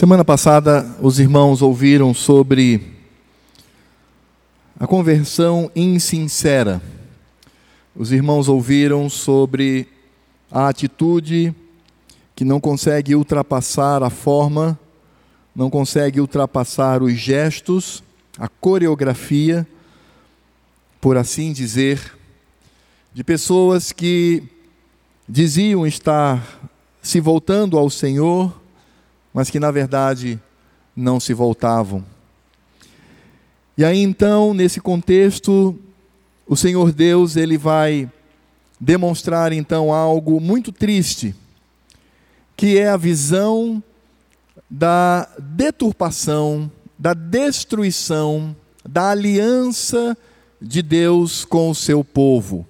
Semana passada, os irmãos ouviram sobre a conversão insincera. Os irmãos ouviram sobre a atitude que não consegue ultrapassar a forma, não consegue ultrapassar os gestos, a coreografia, por assim dizer, de pessoas que diziam estar se voltando ao Senhor, mas que na verdade não se voltavam. E aí então, nesse contexto, o Senhor Deus, ele vai demonstrar então algo muito triste, que é a visão da deturpação, da destruição da aliança de Deus com o seu povo.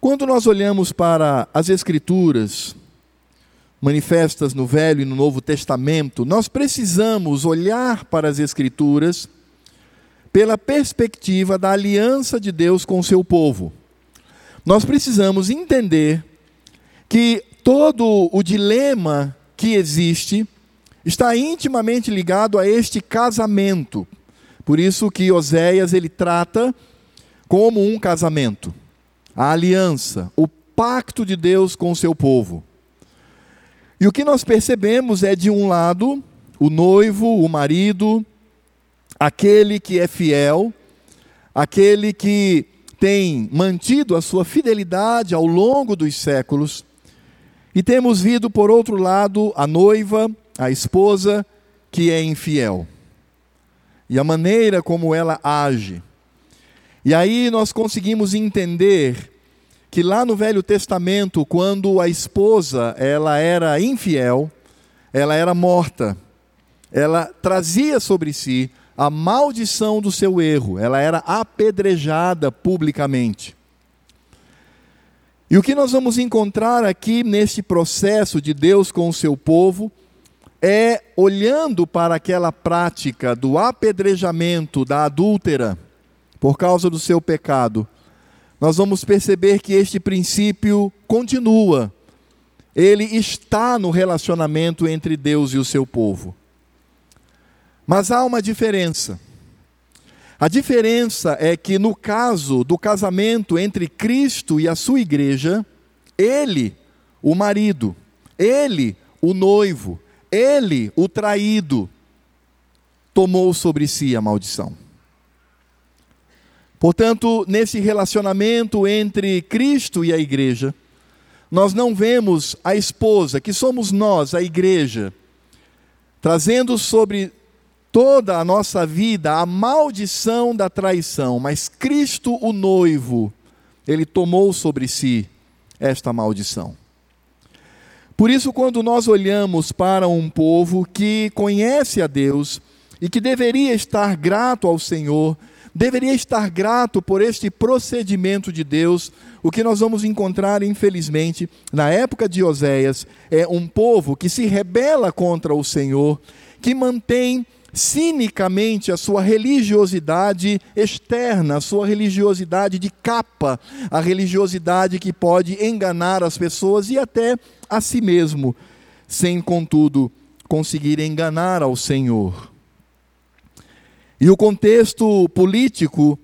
Quando nós olhamos para as Escrituras, manifestas no Velho e no Novo Testamento, nós precisamos olhar para as Escrituras pela perspectiva da aliança de Deus com o seu povo. Nós precisamos entender que todo o dilema que existe está intimamente ligado a este casamento. Por isso que Oséias ele trata como um casamento, a aliança, o pacto de Deus com o seu povo. E o que nós percebemos é, de um lado, o noivo, o marido, aquele que é fiel, aquele que tem mantido a sua fidelidade ao longo dos séculos, e temos visto, por outro lado, a noiva, a esposa, que é infiel, e a maneira como ela age. E aí nós conseguimos entender que lá no Velho Testamento, quando a esposa ela era infiel, ela era morta, ela trazia sobre si a maldição do seu erro, ela era apedrejada publicamente. E o que nós vamos encontrar aqui neste processo de Deus com o seu povo é olhando para aquela prática do apedrejamento da adúltera por causa do seu pecado nós vamos perceber que este princípio continua. Ele está no relacionamento entre Deus e o seu povo. Mas há uma diferença. A diferença é que no caso do casamento entre Cristo e a sua igreja, ele, o marido, ele, o noivo, ele, o traído, tomou sobre si a maldição. Portanto, nesse relacionamento entre Cristo e a igreja, nós não vemos a esposa, que somos nós, a igreja, trazendo sobre toda a nossa vida a maldição da traição, mas Cristo, o noivo, ele tomou sobre si esta maldição. Por isso, quando nós olhamos para um povo que conhece a Deus e que deveria estar grato ao Senhor, deveria estar grato por este procedimento de Deus. O que nós vamos encontrar, infelizmente, na época de Oséias, é um povo que se rebela contra o Senhor, que mantém cinicamente a sua religiosidade externa, a sua religiosidade de capa, a religiosidade que pode enganar as pessoas e até a si mesmo, sem, contudo, conseguir enganar ao Senhor. E o contexto político,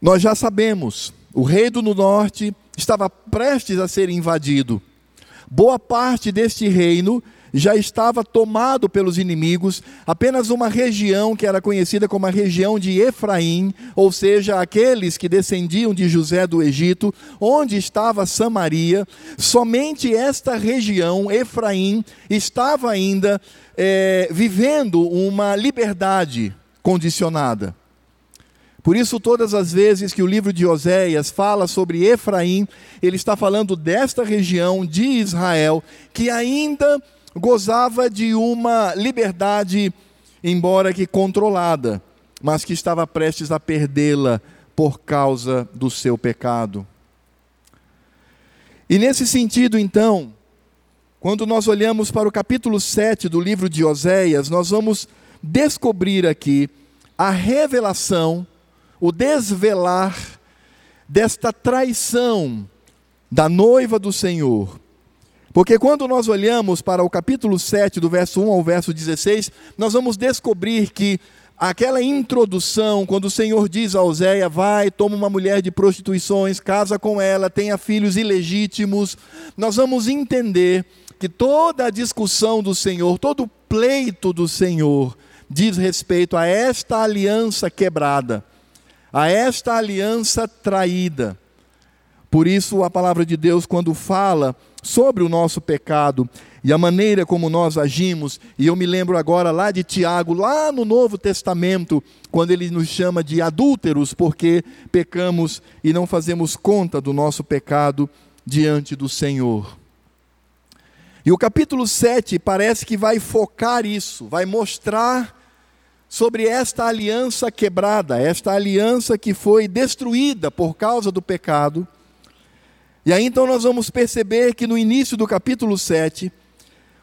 nós já sabemos. O rei do norte estava prestes a ser invadido. Boa parte deste reino já estava tomado pelos inimigos, apenas uma região que era conhecida como a região de Efraim, ou seja, aqueles que descendiam de José do Egito, onde estava Samaria, somente esta região, Efraim, estava ainda é, vivendo uma liberdade condicionada. Por isso, todas as vezes que o livro de Oséias fala sobre Efraim, ele está falando desta região de Israel que ainda gozava de uma liberdade, embora que controlada, mas que estava prestes a perdê-la por causa do seu pecado. E nesse sentido, então, quando nós olhamos para o capítulo 7 do livro de Oséias, nós vamos descobrir aqui a revelação, o desvelar desta traição da noiva do Senhor. Porque quando nós olhamos para o capítulo 7, do verso 1 ao verso 16, nós vamos descobrir que aquela introdução, quando o Senhor diz a Oséia, vai, toma uma mulher de prostituições, casa com ela, tenha filhos ilegítimos, nós vamos entender que toda a discussão do Senhor, todo o pleito do Senhor, diz respeito a esta aliança quebrada, a esta aliança traída. Por isso, a palavra de Deus, quando fala sobre o nosso pecado e a maneira como nós agimos, e eu me lembro agora lá de Tiago, lá no Novo Testamento, quando ele nos chama de adúlteros, porque pecamos e não fazemos conta do nosso pecado diante do Senhor. E o capítulo 7 parece que vai focar isso, vai mostrar sobre esta aliança quebrada, esta aliança que foi destruída por causa do pecado e aí então nós vamos perceber que no início do capítulo 7,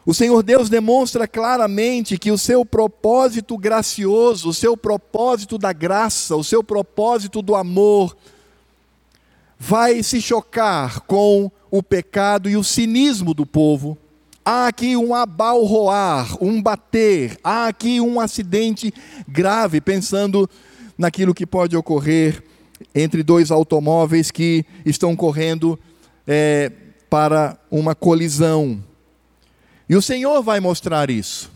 o Senhor Deus demonstra claramente que o seu propósito gracioso, o seu propósito da graça, o seu propósito do amor, vai se chocar com o pecado e o cinismo do povo. Há aqui um abalroar, um bater, há aqui um acidente grave, pensando naquilo que pode ocorrer entre dois automóveis que estão correndo é, para uma colisão. E o Senhor vai mostrar isso.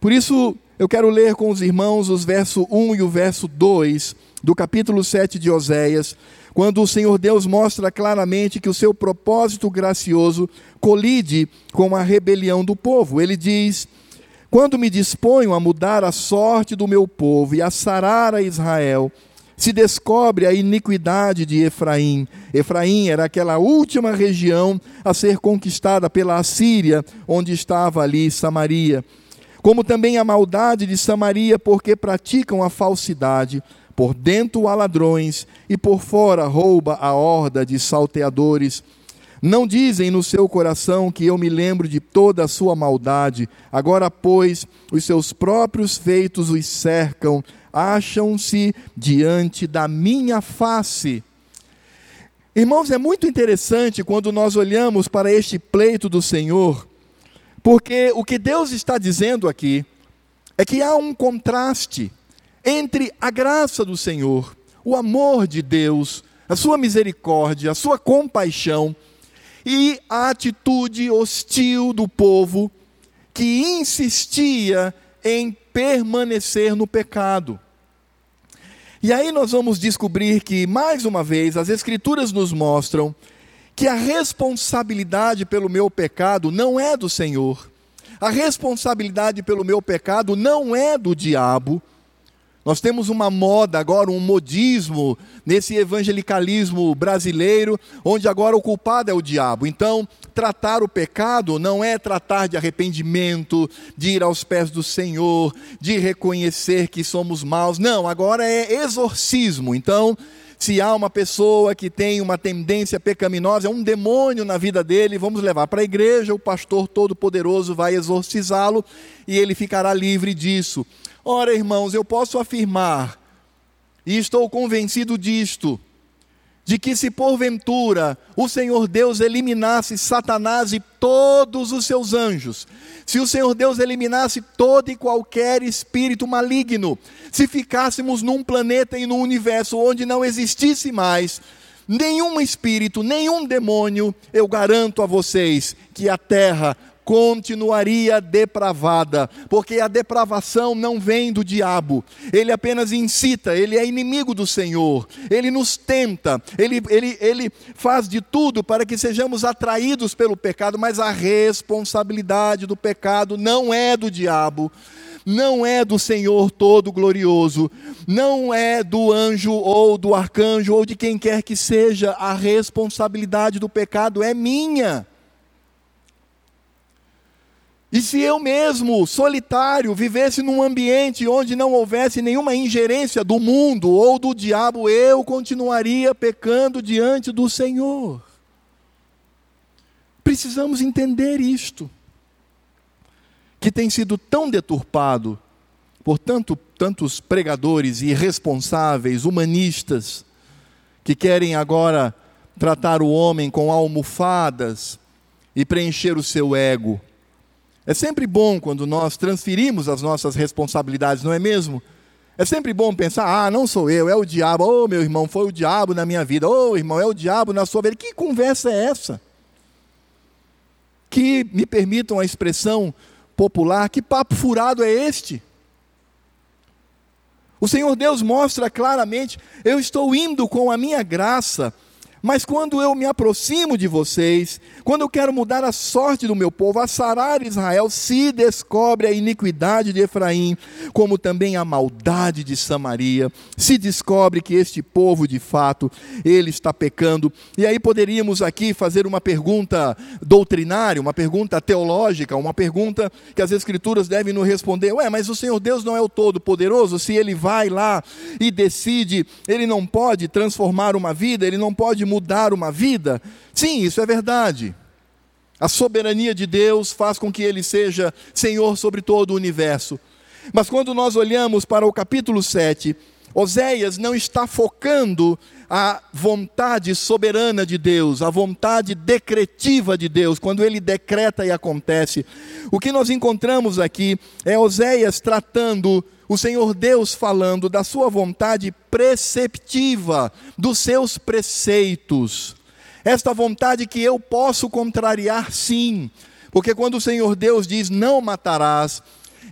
Por isso, eu quero ler com os irmãos os verso 1 e o verso 2 do capítulo 7 de Oséias, quando o Senhor Deus mostra claramente que o seu propósito gracioso colide com a rebelião do povo. Ele diz: Quando me disponho a mudar a sorte do meu povo e a sarar a Israel, se descobre a iniquidade de Efraim. Efraim era aquela última região a ser conquistada pela Assíria, onde estava ali Samaria. Como também a maldade de Samaria, porque praticam a falsidade. Por dentro há ladrões, e por fora rouba a horda de salteadores. Não dizem no seu coração que eu me lembro de toda a sua maldade. Agora, pois, os seus próprios feitos os cercam acham-se diante da minha face. Irmãos, é muito interessante quando nós olhamos para este pleito do Senhor, porque o que Deus está dizendo aqui é que há um contraste entre a graça do Senhor, o amor de Deus, a sua misericórdia, a sua compaixão e a atitude hostil do povo que insistia em permanecer no pecado. E aí nós vamos descobrir que, mais uma vez, as Escrituras nos mostram que a responsabilidade pelo meu pecado não é do Senhor, a responsabilidade pelo meu pecado não é do diabo, nós temos uma moda agora, um modismo nesse evangelicalismo brasileiro, onde agora o culpado é o diabo. Então, tratar o pecado não é tratar de arrependimento, de ir aos pés do Senhor, de reconhecer que somos maus. Não, agora é exorcismo. Então, se há uma pessoa que tem uma tendência pecaminosa, é um demônio na vida dele, vamos levar para a igreja, o pastor todo-poderoso vai exorcizá-lo e ele ficará livre disso. Ora, irmãos, eu posso afirmar, e estou convencido disto, de que se porventura o Senhor Deus eliminasse Satanás e todos os seus anjos, se o Senhor Deus eliminasse todo e qualquer espírito maligno, se ficássemos num planeta e num universo onde não existisse mais nenhum espírito, nenhum demônio, eu garanto a vocês que a terra continuaria depravada, porque a depravação não vem do diabo, ele apenas incita, ele é inimigo do Senhor, ele nos tenta, ele, ele, ele faz de tudo para que sejamos atraídos pelo pecado, mas a responsabilidade do pecado não é do diabo. Não é do Senhor todo glorioso, não é do anjo ou do arcanjo ou de quem quer que seja, a responsabilidade do pecado é minha. E se eu mesmo, solitário, vivesse num ambiente onde não houvesse nenhuma ingerência do mundo ou do diabo, eu continuaria pecando diante do Senhor. Precisamos entender isto, que tem sido tão deturpado por tanto, tantos pregadores irresponsáveis, humanistas, que querem agora tratar o homem com almofadas, e preencher o seu ego. É sempre bom quando nós transferimos as nossas responsabilidades, não é mesmo? É sempre bom pensar, ah, não sou eu, é o diabo. Oh, meu irmão, foi o diabo na minha vida. Oh, irmão, é o diabo na sua vida. Que conversa é essa? Que me permitam a expressão popular, que papo furado é este? O Senhor Deus mostra claramente: eu estou indo com a minha graça mas quando eu me aproximo de vocês, quando eu quero mudar a sorte do meu povo, a sarar Israel, se descobre a iniquidade de Efraim, como também a maldade de Samaria, se descobre que este povo, de fato, ele está pecando. E aí poderíamos aqui fazer uma pergunta doutrinária, uma pergunta teológica, uma pergunta que as Escrituras devem nos responder: ué, mas o Senhor Deus não é o Todo-Poderoso? Se ele vai lá e decide, ele não pode transformar uma vida, ele não pode mudar uma vida? Sim, isso é verdade. A soberania de Deus faz com que ele seja Senhor sobre todo o universo. Mas quando nós olhamos para o capítulo 7, Oséias não está focando a vontade soberana de Deus, a vontade decretiva de Deus, quando ele decreta e acontece. O que nós encontramos aqui é Oséias tratando o Senhor Deus falando da sua vontade preceptiva, dos seus preceitos. Esta vontade que eu posso contrariar, sim, porque quando o Senhor Deus diz não matarás,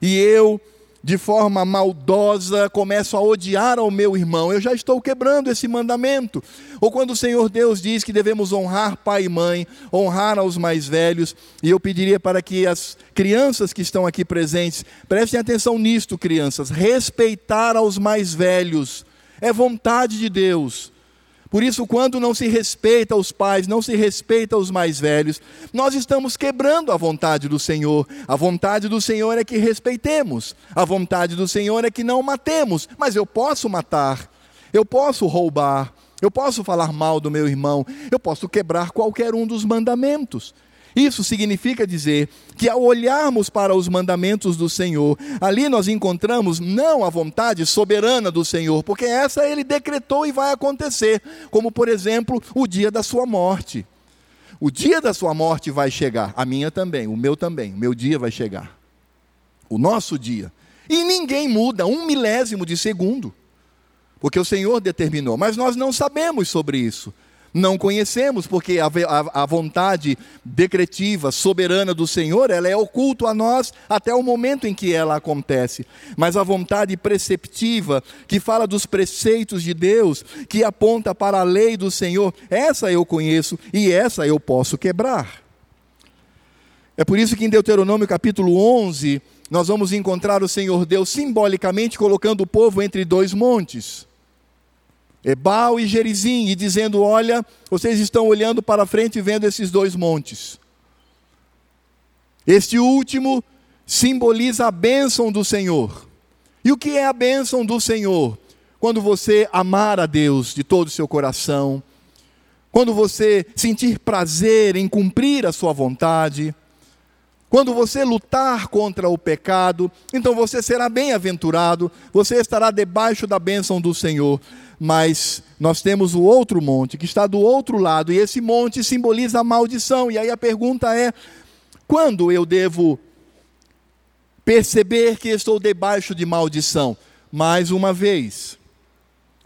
e eu de forma maldosa, começo a odiar ao meu irmão, eu já estou quebrando esse mandamento. Ou quando o Senhor Deus diz que devemos honrar pai e mãe, honrar aos mais velhos, e eu pediria para que as crianças que estão aqui presentes prestem atenção nisto, crianças, respeitar aos mais velhos é vontade de Deus. Por isso, quando não se respeita os pais, não se respeita os mais velhos, nós estamos quebrando a vontade do Senhor. A vontade do Senhor é que respeitemos, a vontade do Senhor é que não matemos, mas eu posso matar, eu posso roubar, eu posso falar mal do meu irmão, eu posso quebrar qualquer um dos mandamentos. Isso significa dizer que ao olharmos para os mandamentos do Senhor, ali nós encontramos não a vontade soberana do Senhor, porque essa ele decretou e vai acontecer, como por exemplo o dia da sua morte. O dia da sua morte vai chegar, a minha também, o meu também, o meu dia vai chegar. O nosso dia. E ninguém muda um milésimo de segundo, porque o Senhor determinou, mas nós não sabemos sobre isso não conhecemos, porque a, a, a, vontade decretiva, soberana do Senhor, ela é oculta a nós até o momento em que ela acontece. Mas a vontade preceptiva, que fala dos preceitos de Deus, que aponta para a lei do Senhor, essa eu conheço e essa eu posso quebrar. É por isso que em Deuteronômio capítulo 11, nós vamos encontrar o Senhor Deus simbolicamente colocando o povo entre dois montes. Ebal e Gerizim, e dizendo: Olha, vocês estão olhando para frente e vendo esses dois montes. Este último simboliza a bênção do Senhor. E o que é a bênção do Senhor? Quando você amar a Deus de todo o seu coração, quando você sentir prazer em cumprir a sua vontade, quando você lutar contra o pecado, então você será bem-aventurado, você estará debaixo da bênção do Senhor mas nós temos o outro monte que está do outro lado, e esse monte simboliza a maldição. E aí a pergunta é: quando eu devo perceber que estou debaixo de maldição? Mais uma vez,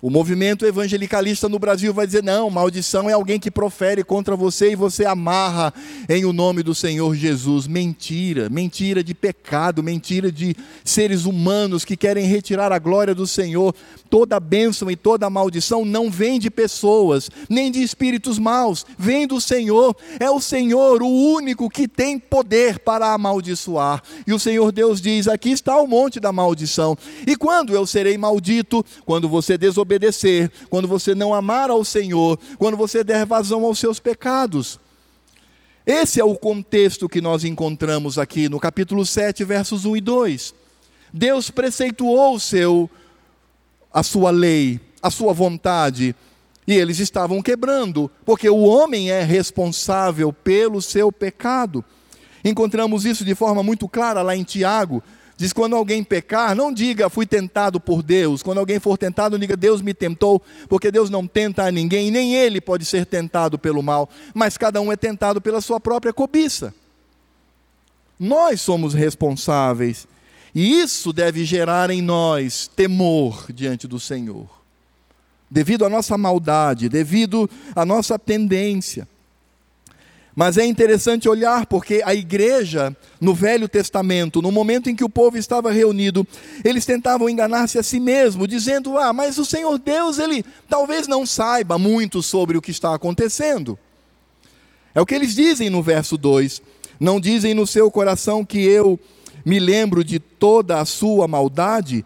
o movimento evangelicalista no Brasil vai dizer: não, maldição é alguém que profere contra você e você amarra em o nome do Senhor Jesus. Mentira, mentira de pecado, mentira de seres humanos que querem retirar a glória do Senhor. Toda bênção e toda maldição não vem de pessoas, nem de espíritos maus, vem do Senhor. É o Senhor o único que tem poder para amaldiçoar. E o Senhor Deus diz: aqui está o monte da maldição. E quando eu serei maldito? Quando você desobedecer quando você não amar ao Senhor, quando você der vazão aos seus pecados. Esse é o contexto que nós encontramos aqui no capítulo 7, versos 1 e 2. Deus preceituou o seu a sua lei, a sua vontade, e eles estavam quebrando, porque o homem é responsável pelo seu pecado. Encontramos isso de forma muito clara lá em Tiago, Diz: quando alguém pecar, não diga fui tentado por Deus. Quando alguém for tentado, diga Deus me tentou, porque Deus não tenta a ninguém, nem ele pode ser tentado pelo mal, mas cada um é tentado pela sua própria cobiça. Nós somos responsáveis, e isso deve gerar em nós temor diante do Senhor, devido à nossa maldade, devido à nossa tendência. Mas é interessante olhar porque a igreja, no Velho Testamento, no momento em que o povo estava reunido, eles tentavam enganar-se a si mesmo, dizendo: Ah, mas o Senhor Deus, ele talvez não saiba muito sobre o que está acontecendo. É o que eles dizem no verso 2: Não dizem no seu coração que eu me lembro de toda a sua maldade?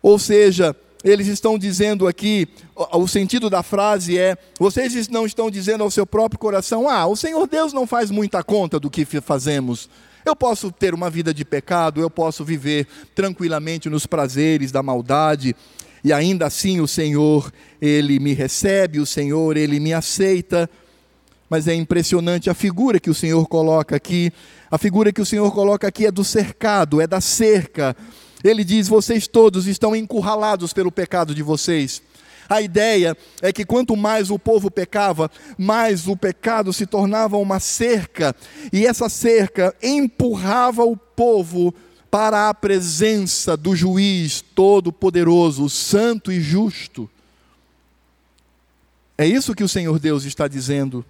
Ou seja, eles estão dizendo aqui, o sentido da frase é: vocês não estão dizendo ao seu próprio coração, ah, o Senhor Deus não faz muita conta do que fazemos. Eu posso ter uma vida de pecado, eu posso viver tranquilamente nos prazeres da maldade, e ainda assim o Senhor, Ele me recebe, o Senhor, Ele me aceita. Mas é impressionante a figura que o Senhor coloca aqui. A figura que o Senhor coloca aqui é do cercado, é da cerca ele diz: Vocês todos estão encurralados pelo pecado de vocês. A ideia é que quanto mais o povo pecava, mais o pecado se tornava uma cerca, e essa cerca empurrava o povo para a presença do juiz todo-poderoso, santo e justo. É isso que o Senhor Deus está dizendo.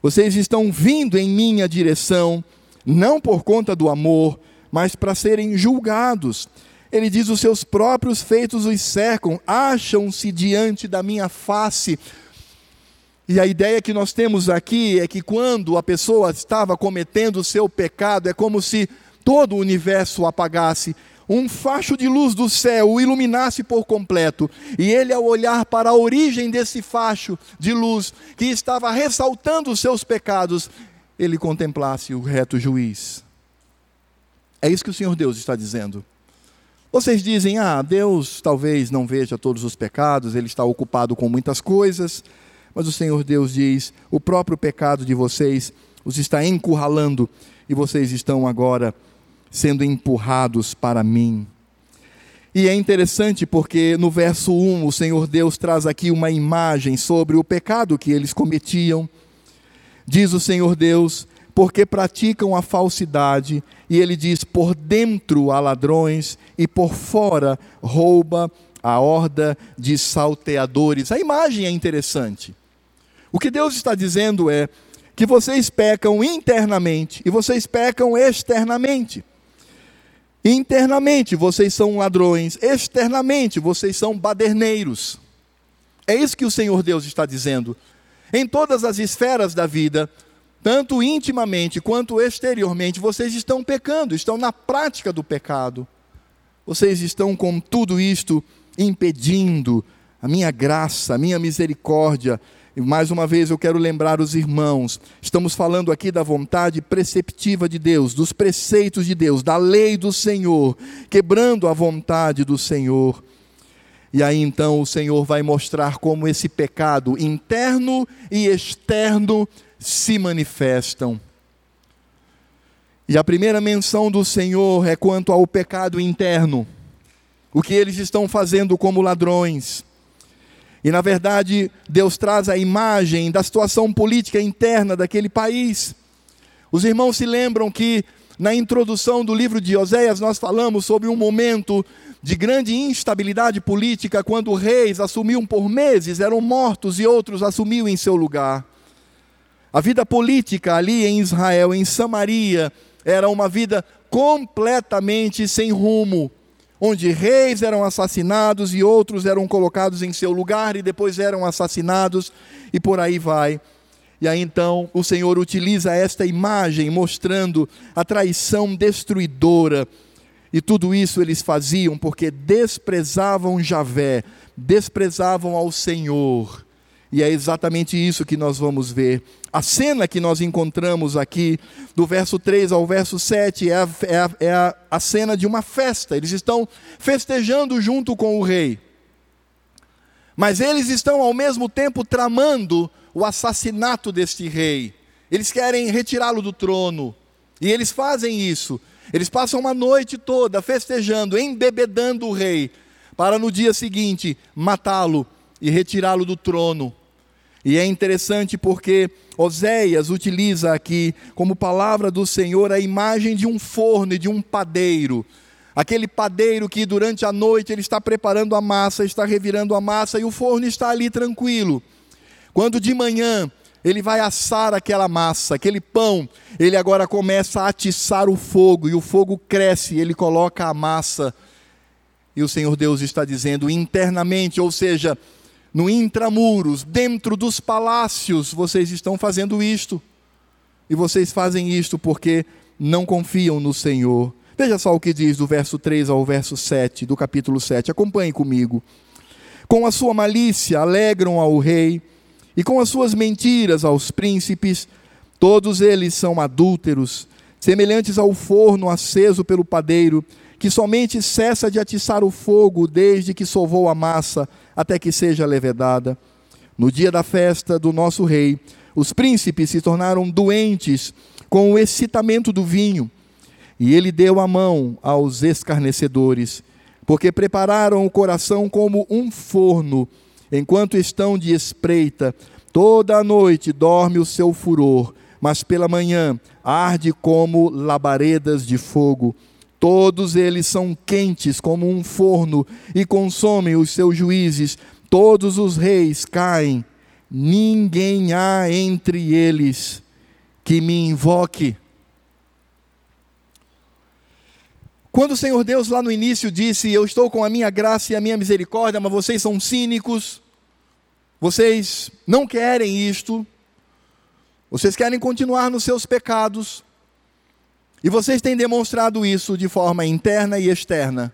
Vocês estão vindo em minha direção, não por conta do amor, mas para serem julgados. Ele diz: Os seus próprios feitos os cercam, acham-se diante da minha face. E a ideia que nós temos aqui é que quando a pessoa estava cometendo o seu pecado, é como se todo o universo apagasse, um facho de luz do céu o iluminasse por completo, e ele, ao olhar para a origem desse facho de luz que estava ressaltando os seus pecados, ele contemplasse o reto juiz. É isso que o Senhor Deus está dizendo. Vocês dizem, ah, Deus talvez não veja todos os pecados, ele está ocupado com muitas coisas, mas o Senhor Deus diz: o próprio pecado de vocês os está encurralando e vocês estão agora sendo empurrados para mim. E é interessante porque no verso 1 o Senhor Deus traz aqui uma imagem sobre o pecado que eles cometiam. Diz o Senhor Deus: porque praticam a falsidade, e ele diz: por dentro há ladrões, e por fora rouba a horda de salteadores. A imagem é interessante. O que Deus está dizendo é que vocês pecam internamente e vocês pecam externamente. Internamente vocês são ladrões, externamente vocês são baderneiros. É isso que o Senhor Deus está dizendo. Em todas as esferas da vida, tanto intimamente quanto exteriormente, vocês estão pecando, estão na prática do pecado. Vocês estão com tudo isto impedindo a minha graça, a minha misericórdia. Mais uma vez eu quero lembrar os irmãos, estamos falando aqui da vontade preceptiva de Deus, dos preceitos de Deus, da lei do Senhor, quebrando a vontade do Senhor. E aí então o Senhor vai mostrar como esse pecado interno e externo se manifestam. E a primeira menção do Senhor é quanto ao pecado interno, o que eles estão fazendo como ladrões. E na verdade, Deus traz a imagem da situação política interna daquele país. Os irmãos se lembram que na introdução do livro de Oséias nós falamos sobre um momento de grande instabilidade política, quando reis assumiam por meses, eram mortos e outros assumiam em seu lugar. A vida política ali em Israel, em Samaria, era uma vida completamente sem rumo, onde reis eram assassinados e outros eram colocados em seu lugar e depois eram assassinados, e por aí vai. E aí então o Senhor utiliza esta imagem mostrando a traição destruidora. E tudo isso eles faziam porque desprezavam Javé, desprezavam ao Senhor. E é exatamente isso que nós vamos ver. A cena que nós encontramos aqui, do verso 3 ao verso 7, é a, é a, é a, a cena de uma festa. Eles estão festejando junto com o rei. Mas eles estão ao mesmo tempo tramando o assassinato deste rei. Eles querem retirá-lo do trono. E eles fazem isso. Eles passam uma noite toda festejando, embebedando o rei, para no dia seguinte matá-lo e retirá-lo do trono. E é interessante porque Oséias utiliza aqui como palavra do Senhor a imagem de um forno e de um padeiro. Aquele padeiro que durante a noite ele está preparando a massa, está revirando a massa e o forno está ali tranquilo. Quando de manhã ele vai assar aquela massa, aquele pão, ele agora começa a atiçar o fogo e o fogo cresce, ele coloca a massa. E o Senhor Deus está dizendo internamente, ou seja, no intramuros, dentro dos palácios, vocês estão fazendo isto. E vocês fazem isto porque não confiam no Senhor. Veja só o que diz do verso 3 ao verso 7 do capítulo 7. Acompanhe comigo. Com a sua malícia alegram ao rei, e com as suas mentiras aos príncipes, todos eles são adúlteros, semelhantes ao forno aceso pelo padeiro, que somente cessa de atiçar o fogo desde que sovou a massa até que seja levedada. No dia da festa do nosso rei, os príncipes se tornaram doentes com o excitamento do vinho e ele deu a mão aos escarnecedores, porque prepararam o coração como um forno, enquanto estão de espreita. Toda a noite dorme o seu furor, mas pela manhã arde como labaredas de fogo. Todos eles são quentes como um forno e consomem os seus juízes. Todos os reis caem. Ninguém há entre eles que me invoque. Quando o Senhor Deus lá no início disse: Eu estou com a minha graça e a minha misericórdia, mas vocês são cínicos, vocês não querem isto, vocês querem continuar nos seus pecados, e vocês têm demonstrado isso de forma interna e externa,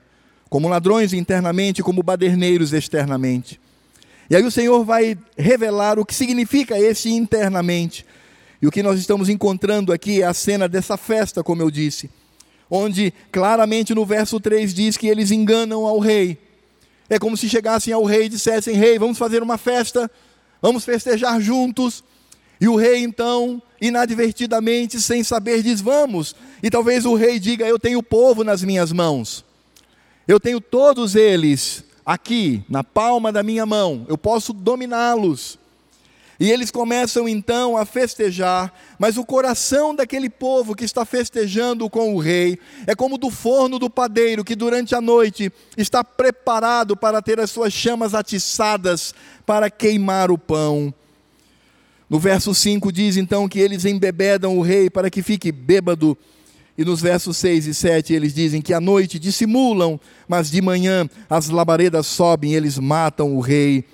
como ladrões internamente, como baderneiros externamente. E aí o Senhor vai revelar o que significa esse internamente. E o que nós estamos encontrando aqui é a cena dessa festa, como eu disse onde claramente no verso 3 diz que eles enganam ao rei. É como se chegassem ao rei e dissessem: Rei, vamos fazer uma festa, vamos festejar juntos. E o rei, então, inadvertidamente, sem saber, diz: Vamos. E talvez o rei diga: Eu tenho o povo nas minhas mãos, eu tenho todos eles aqui, na palma da minha mão, eu posso dominá-los. E eles começam então a festejar, mas o coração daquele povo que está festejando com o rei é como do forno do padeiro que durante a noite está preparado para ter as suas chamas atiçadas para queimar o pão. No verso 5 diz então que eles embebedam o rei para que fique bêbado. E nos versos 6 e 7 eles dizem que à noite dissimulam, mas de manhã as labaredas sobem, eles matam o rei.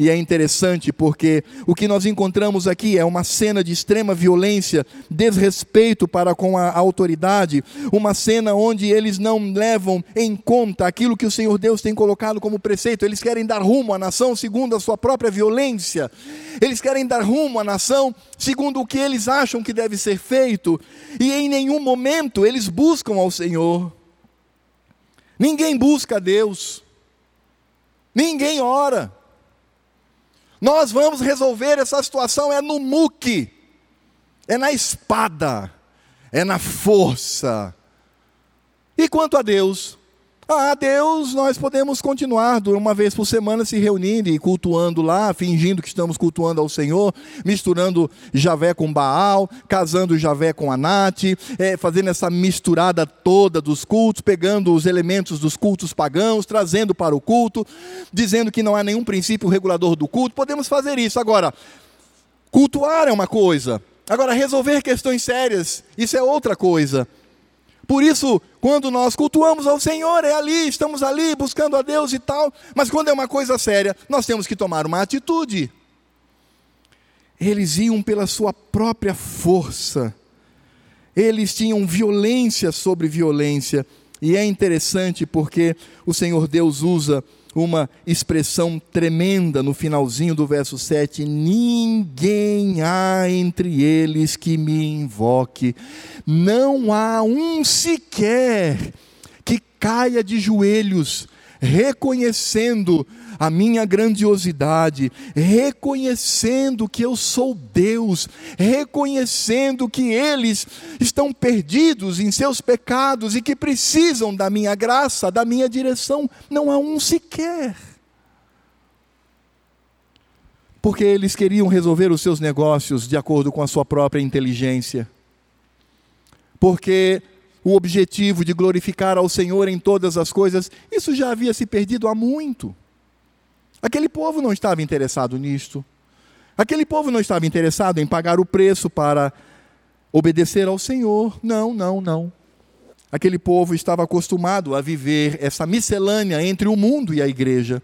E é interessante porque o que nós encontramos aqui é uma cena de extrema violência, desrespeito para com a autoridade, uma cena onde eles não levam em conta aquilo que o Senhor Deus tem colocado como preceito. Eles querem dar rumo à nação segundo a sua própria violência. Eles querem dar rumo à nação segundo o que eles acham que deve ser feito, e em nenhum momento eles buscam ao Senhor. Ninguém busca a Deus. Ninguém ora. Nós vamos resolver essa situação é no muque, é na espada, é na força. E quanto a Deus, ah, Deus, nós podemos continuar uma vez por semana se reunindo e cultuando lá, fingindo que estamos cultuando ao Senhor, misturando Javé com Baal, casando Javé com Anate, é, fazendo essa misturada toda dos cultos, pegando os elementos dos cultos pagãos, trazendo para o culto, dizendo que não há nenhum princípio regulador do culto. Podemos fazer isso. Agora, cultuar é uma coisa, agora resolver questões sérias, isso é outra coisa. Por isso, quando nós cultuamos ao Senhor, é ali, estamos ali buscando a Deus e tal, mas quando é uma coisa séria, nós temos que tomar uma atitude. Eles iam pela sua própria força, eles tinham violência sobre violência, e é interessante porque o Senhor Deus usa uma expressão tremenda no finalzinho do verso 7: Ninguém há entre eles que me invoque, não há um sequer que caia de joelhos reconhecendo a minha grandiosidade, reconhecendo que eu sou Deus, reconhecendo que eles estão perdidos em seus pecados e que precisam da minha graça, da minha direção. Não há um sequer. Porque eles queriam resolver os seus negócios de acordo com a sua própria inteligência. Porque o objetivo de glorificar ao Senhor em todas as coisas, isso já havia se perdido há muito. Aquele povo não estava interessado nisto. Aquele povo não estava interessado em pagar o preço para obedecer ao Senhor. Não, não, não. Aquele povo estava acostumado a viver essa miscelânea entre o mundo e a igreja,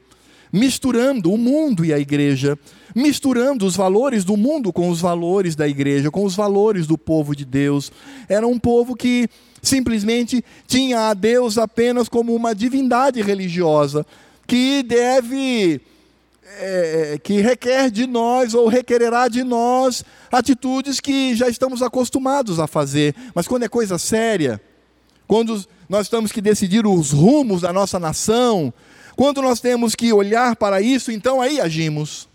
misturando o mundo e a igreja, misturando os valores do mundo com os valores da igreja, com os valores do povo de Deus. Era um povo que simplesmente tinha a Deus apenas como uma divindade religiosa, que deve, é, que requer de nós ou requererá de nós atitudes que já estamos acostumados a fazer. Mas quando é coisa séria, quando nós temos que decidir os rumos da nossa nação, quando nós temos que olhar para isso, então aí agimos.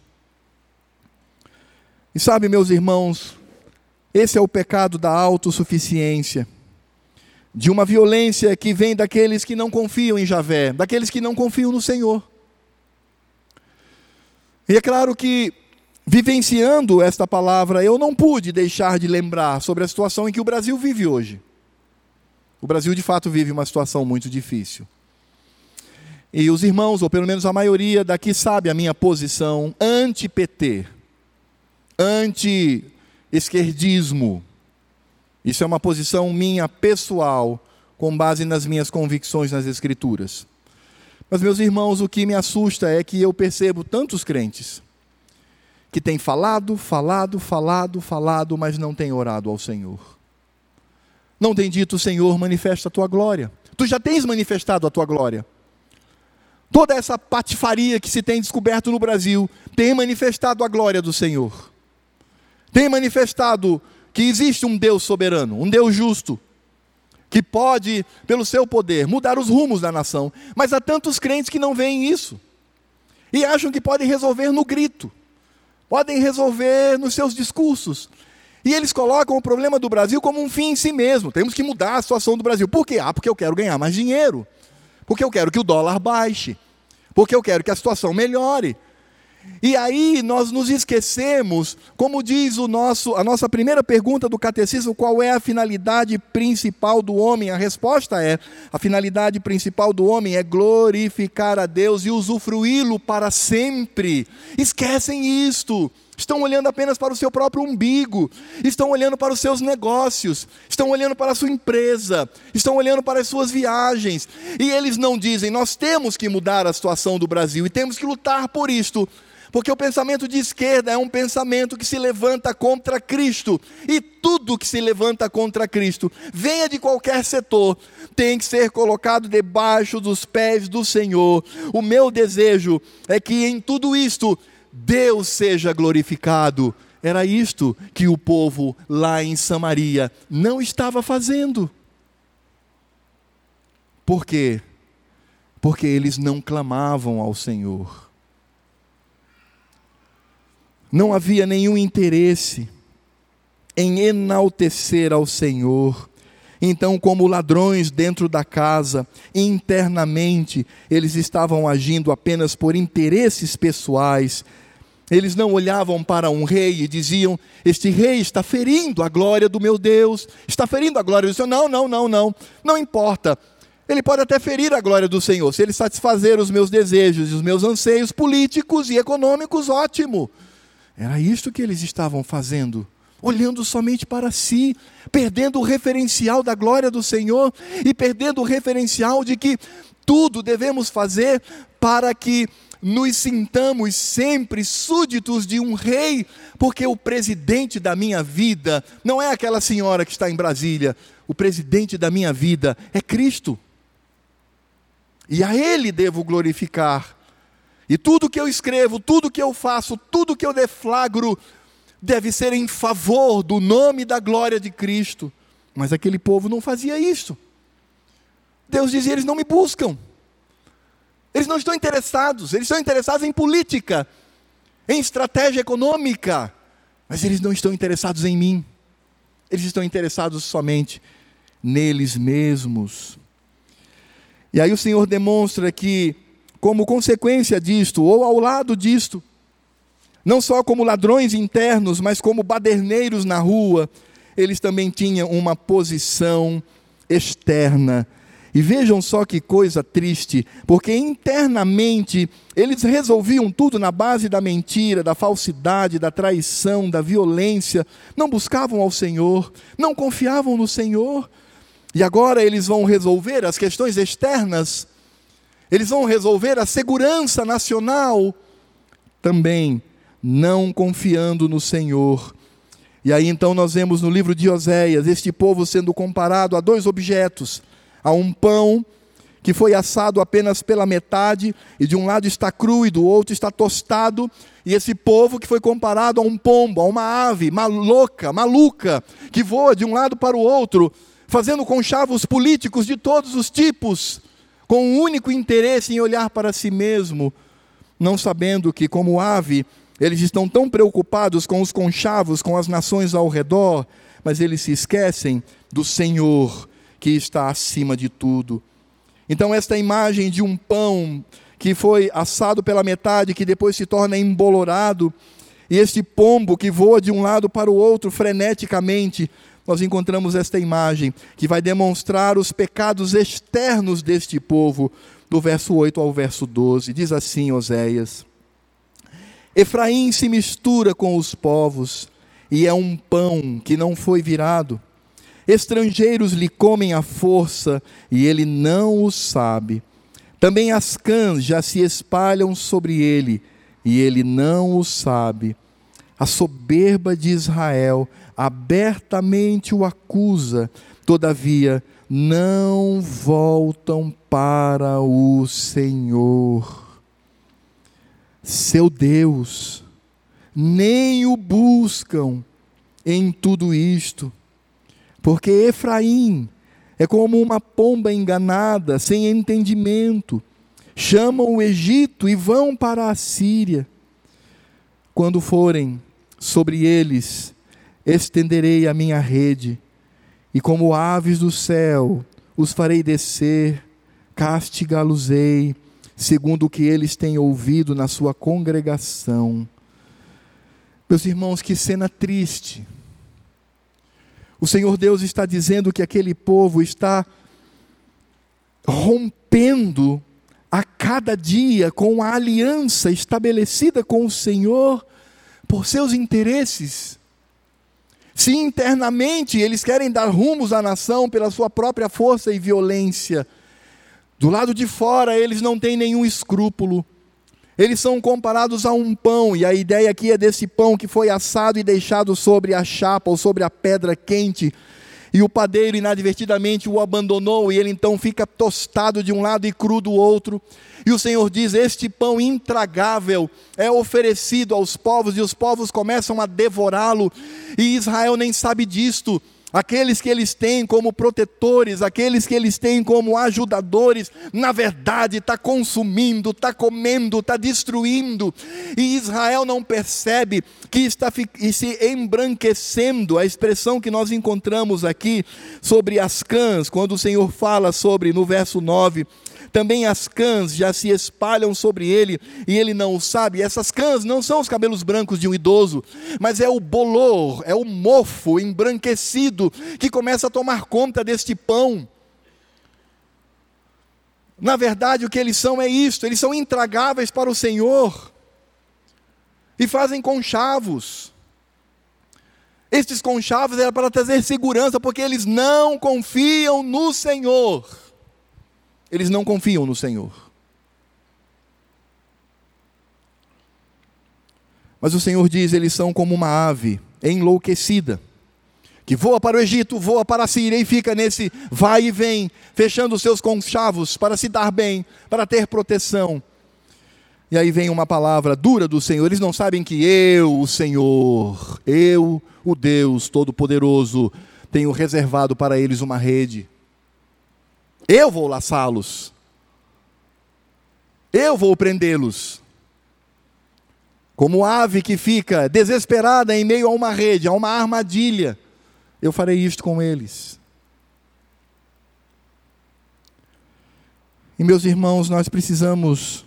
E sabe, meus irmãos, esse é o pecado da autossuficiência de uma violência que vem daqueles que não confiam em Javé, daqueles que não confiam no Senhor. E é claro que, vivenciando esta palavra, eu não pude deixar de lembrar sobre a situação em que o Brasil vive hoje. O Brasil, de fato, vive uma situação muito difícil. E os irmãos, ou pelo menos a maioria daqui, sabe a minha posição anti-PT, anti-esquerdismo, isso é uma posição minha pessoal, com base nas minhas convicções nas Escrituras. Mas, meus irmãos, o que me assusta é que eu percebo tantos crentes que têm falado, falado, falado, falado, mas não têm orado ao Senhor. Não têm dito, Senhor, manifesta a tua glória. Tu já tens manifestado a tua glória. Toda essa patifaria que se tem descoberto no Brasil tem manifestado a glória do Senhor. Tem manifestado que existe um Deus soberano, um Deus justo, que pode, pelo seu poder, mudar os rumos da nação. Mas há tantos crentes que não veem isso e acham que podem resolver no grito, podem resolver nos seus discursos. E eles colocam o problema do Brasil como um fim em si mesmo. Temos que mudar a situação do Brasil. Por quê? Ah, porque eu quero ganhar mais dinheiro. Porque eu quero que o dólar baixe. Porque eu quero que a situação melhore. E aí nós nos esquecemos, como diz o nosso, a nossa primeira pergunta do catecismo, qual é a finalidade principal do homem? A resposta é: a finalidade principal do homem é glorificar a Deus e usufruí-lo para sempre. Esquecem isto. Estão olhando apenas para o seu próprio umbigo, estão olhando para os seus negócios, estão olhando para a sua empresa, estão olhando para as suas viagens, e eles não dizem: nós temos que mudar a situação do Brasil e temos que lutar por isto. Porque o pensamento de esquerda é um pensamento que se levanta contra Cristo. E tudo que se levanta contra Cristo, venha de qualquer setor, tem que ser colocado debaixo dos pés do Senhor. O meu desejo é que em tudo isto Deus seja glorificado. Era isto que o povo lá em Samaria não estava fazendo. Por quê? Porque eles não clamavam ao Senhor não havia nenhum interesse em enaltecer ao Senhor. Então, como ladrões dentro da casa, internamente, eles estavam agindo apenas por interesses pessoais. Eles não olhavam para um rei e diziam: Este rei está ferindo a glória do meu Deus, está ferindo a glória do Senhor. Não, não, não, não, não importa. Ele pode até ferir a glória do Senhor, se ele satisfazer os meus desejos e os meus anseios políticos e econômicos, ótimo. Era isto que eles estavam fazendo, olhando somente para si, perdendo o referencial da glória do Senhor e perdendo o referencial de que tudo devemos fazer para que nos sintamos sempre súditos de um rei, porque o presidente da minha vida não é aquela senhora que está em Brasília, o presidente da minha vida é Cristo. E a Ele devo glorificar e tudo que eu escrevo, tudo que eu faço, tudo que eu deflagro, deve ser em favor do nome e da glória de Cristo. Mas aquele povo não fazia isso. Deus dizia: eles não me buscam. Eles não estão interessados, eles estão interessados em política, em estratégia econômica, mas eles não estão interessados em mim. Eles estão interessados somente neles mesmos. E aí o Senhor demonstra que, como consequência disto, ou ao lado disto, não só como ladrões internos, mas como baderneiros na rua, eles também tinham uma posição externa. E vejam só que coisa triste, porque internamente eles resolviam tudo na base da mentira, da falsidade, da traição, da violência, não buscavam ao Senhor, não confiavam no Senhor. E agora eles vão resolver as questões externas, eles vão resolver a segurança nacional, também não confiando no Senhor. E aí então nós vemos no livro de Oséias este povo sendo comparado a dois objetos: a um pão que foi assado apenas pela metade, e de um lado está cru e do outro está tostado, e esse povo que foi comparado a um pombo, a uma ave maluca, maluca, que voa de um lado para o outro, fazendo conchavos políticos de todos os tipos, com um único interesse em olhar para si mesmo, não sabendo que, como ave, eles estão tão preocupados com os conchavos, com as nações ao redor, mas eles se esquecem do Senhor que está acima de tudo. Então, esta imagem de um pão que foi assado pela metade, que depois se torna embolorado, e este pombo que voa de um lado para o outro freneticamente, nós encontramos esta imagem que vai demonstrar os pecados externos deste povo, do verso 8 ao verso 12. Diz assim Oséias: Efraim se mistura com os povos e é um pão que não foi virado. Estrangeiros lhe comem à força e ele não o sabe. Também as cãs já se espalham sobre ele e ele não o sabe. A soberba de Israel abertamente o acusa, todavia não voltam para o Senhor seu Deus, nem o buscam em tudo isto, porque Efraim é como uma pomba enganada, sem entendimento, chamam o Egito e vão para a Síria. Quando forem sobre eles, estenderei a minha rede, e como aves do céu, os farei descer, castigá-los-ei segundo o que eles têm ouvido na sua congregação. Meus irmãos, que cena triste. O Senhor Deus está dizendo que aquele povo está rompendo a cada dia com a aliança estabelecida com o Senhor por seus interesses. Se internamente eles querem dar rumos à nação pela sua própria força e violência, do lado de fora, eles não têm nenhum escrúpulo. Eles são comparados a um pão, e a ideia aqui é desse pão que foi assado e deixado sobre a chapa ou sobre a pedra quente, e o padeiro inadvertidamente o abandonou, e ele então fica tostado de um lado e cru do outro. E o Senhor diz: Este pão intragável é oferecido aos povos, e os povos começam a devorá-lo, e Israel nem sabe disto aqueles que eles têm como protetores, aqueles que eles têm como ajudadores, na verdade está consumindo, está comendo, está destruindo, e Israel não percebe que está se embranquecendo. A expressão que nós encontramos aqui sobre as cãs, quando o Senhor fala sobre, no verso 9, também as cãs já se espalham sobre ele e ele não o sabe. Essas cãs não são os cabelos brancos de um idoso, mas é o bolor, é o mofo embranquecido que começa a tomar conta deste pão. Na verdade, o que eles são é isto: eles são intragáveis para o Senhor e fazem conchavos. Estes conchavos eram para trazer segurança, porque eles não confiam no Senhor. Eles não confiam no Senhor. Mas o Senhor diz: eles são como uma ave enlouquecida, que voa para o Egito, voa para a Síria e fica nesse vai e vem, fechando os seus conchavos para se dar bem, para ter proteção. E aí vem uma palavra dura do Senhor. Eles não sabem que eu, o Senhor, eu, o Deus Todo-Poderoso, tenho reservado para eles uma rede. Eu vou laçá-los. Eu vou prendê-los. Como ave que fica desesperada em meio a uma rede, a uma armadilha, eu farei isto com eles. E meus irmãos, nós precisamos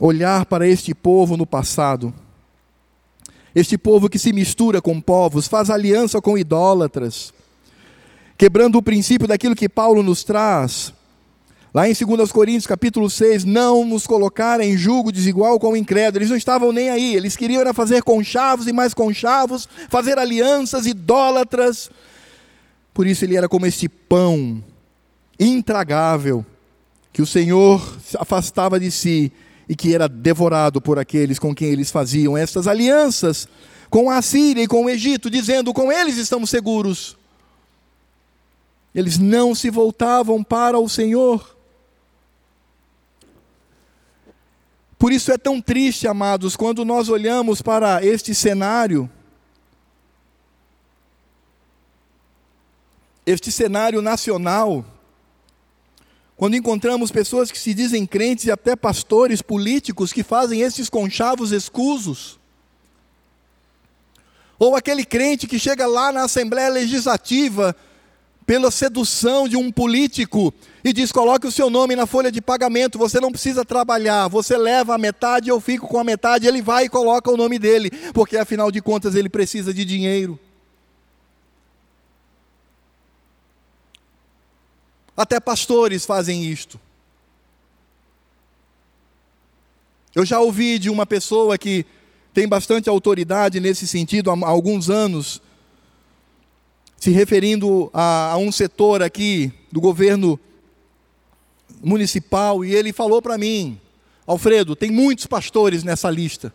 olhar para este povo no passado. Este povo que se mistura com povos, faz aliança com idólatras, quebrando o princípio daquilo que Paulo nos traz. Lá em 2 Coríntios, capítulo 6, não nos colocar em julgo desigual com o incrédulo. Eles não estavam nem aí, eles queriam era fazer conchavos e mais conchavos, fazer alianças idólatras. Por isso ele era como este pão intragável que o Senhor afastava de si e que era devorado por aqueles com quem eles faziam estas alianças com a Síria e com o Egito, dizendo: com eles estamos seguros. Eles não se voltavam para o Senhor. Por isso é tão triste, amados, quando nós olhamos para este cenário, este cenário nacional, quando encontramos pessoas que se dizem crentes e até pastores políticos que fazem esses conchavos escusos. Ou aquele crente que chega lá na Assembleia Legislativa pela sedução de um político e diz: coloque o seu nome na folha de pagamento, você não precisa trabalhar, você leva a metade, eu fico com a metade, ele vai e coloca o nome dele, porque afinal de contas ele precisa de dinheiro. Até pastores fazem isto. Eu já ouvi de uma pessoa que tem bastante autoridade nesse sentido há alguns anos, se referindo a, a um setor aqui do governo municipal, e ele falou para mim: Alfredo, tem muitos pastores nessa lista.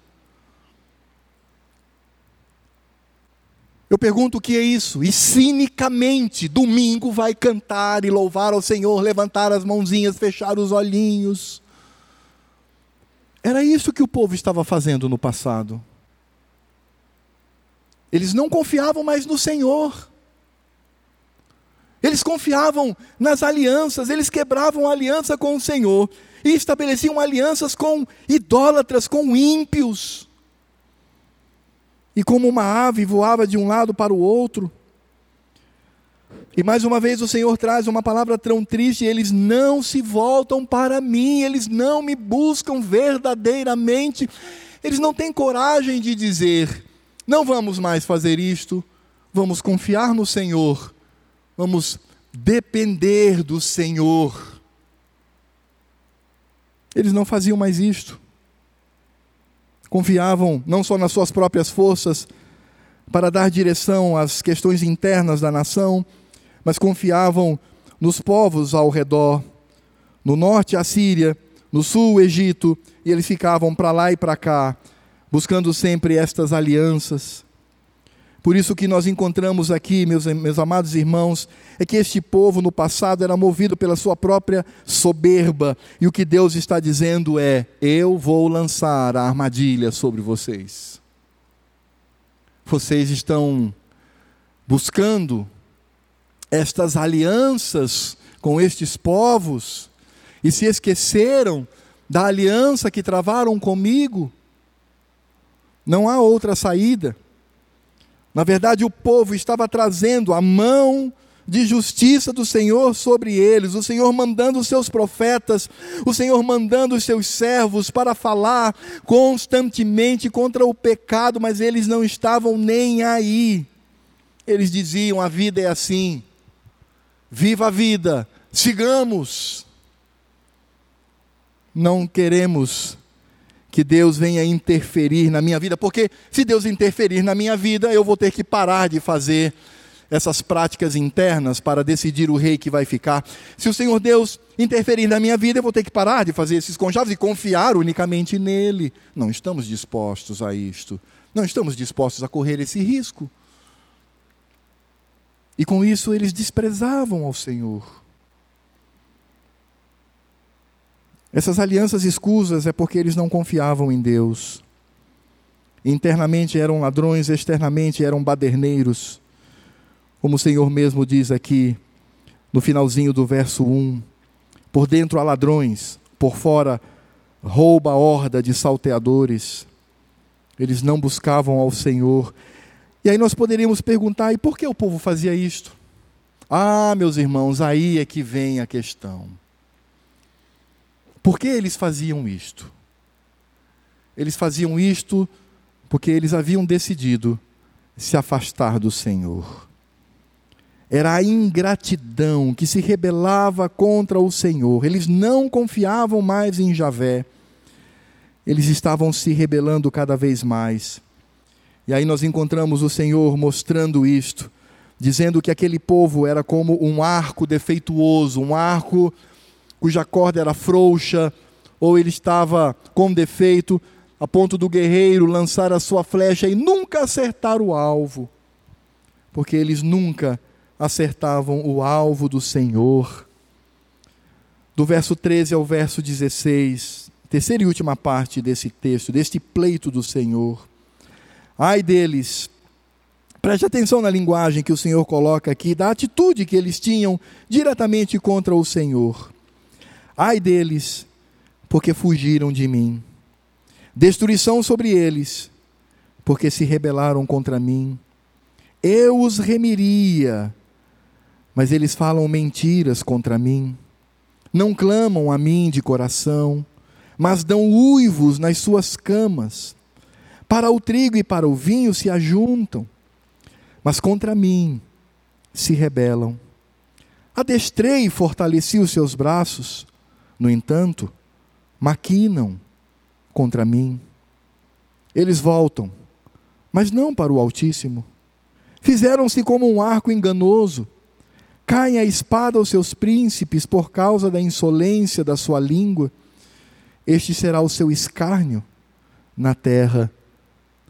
Eu pergunto o que é isso? E cinicamente, domingo vai cantar e louvar ao Senhor, levantar as mãozinhas, fechar os olhinhos. Era isso que o povo estava fazendo no passado. Eles não confiavam mais no Senhor. Eles confiavam nas alianças, eles quebravam aliança com o Senhor e estabeleciam alianças com idólatras, com ímpios. E como uma ave voava de um lado para o outro. E mais uma vez o Senhor traz uma palavra tão triste: eles não se voltam para mim, eles não me buscam verdadeiramente, eles não têm coragem de dizer: não vamos mais fazer isto, vamos confiar no Senhor, vamos depender do Senhor. Eles não faziam mais isto confiavam não só nas suas próprias forças para dar direção às questões internas da nação, mas confiavam nos povos ao redor. No norte, a Síria, no sul, o Egito, e eles ficavam para lá e para cá, buscando sempre estas alianças. Por isso que nós encontramos aqui, meus, meus amados irmãos, é que este povo no passado era movido pela sua própria soberba, e o que Deus está dizendo é: eu vou lançar a armadilha sobre vocês. Vocês estão buscando estas alianças com estes povos e se esqueceram da aliança que travaram comigo. Não há outra saída. Na verdade, o povo estava trazendo a mão de justiça do Senhor sobre eles, o Senhor mandando os seus profetas, o Senhor mandando os seus servos para falar constantemente contra o pecado, mas eles não estavam nem aí. Eles diziam: a vida é assim, viva a vida, sigamos. Não queremos que Deus venha interferir na minha vida, porque se Deus interferir na minha vida, eu vou ter que parar de fazer essas práticas internas para decidir o rei que vai ficar. Se o Senhor Deus interferir na minha vida, eu vou ter que parar de fazer esses conchavos e confiar unicamente nele. Não estamos dispostos a isto. Não estamos dispostos a correr esse risco. E com isso eles desprezavam ao Senhor. Essas alianças escusas é porque eles não confiavam em Deus. Internamente eram ladrões, externamente eram baderneiros. Como o Senhor mesmo diz aqui, no finalzinho do verso 1. Por dentro há ladrões, por fora rouba a horda de salteadores. Eles não buscavam ao Senhor. E aí nós poderíamos perguntar: e por que o povo fazia isto? Ah, meus irmãos, aí é que vem a questão. Por que eles faziam isto? Eles faziam isto porque eles haviam decidido se afastar do Senhor. Era a ingratidão que se rebelava contra o Senhor. Eles não confiavam mais em Javé. Eles estavam se rebelando cada vez mais. E aí nós encontramos o Senhor mostrando isto, dizendo que aquele povo era como um arco defeituoso, um arco cuja corda era frouxa, ou ele estava com defeito, a ponto do guerreiro lançar a sua flecha e nunca acertar o alvo, porque eles nunca acertavam o alvo do Senhor. Do verso 13 ao verso 16, terceira e última parte desse texto, deste pleito do Senhor. Ai deles, preste atenção na linguagem que o Senhor coloca aqui, da atitude que eles tinham diretamente contra o Senhor. Ai deles, porque fugiram de mim. Destruição sobre eles, porque se rebelaram contra mim. Eu os remiria mas eles falam mentiras contra mim. Não clamam a mim de coração, mas dão uivos nas suas camas. Para o trigo e para o vinho se ajuntam, mas contra mim se rebelam. Adestrei e fortaleci os seus braços, no entanto, maquinam contra mim. Eles voltam, mas não para o Altíssimo. Fizeram-se como um arco enganoso Caem a espada aos seus príncipes por causa da insolência da sua língua. Este será o seu escárnio na terra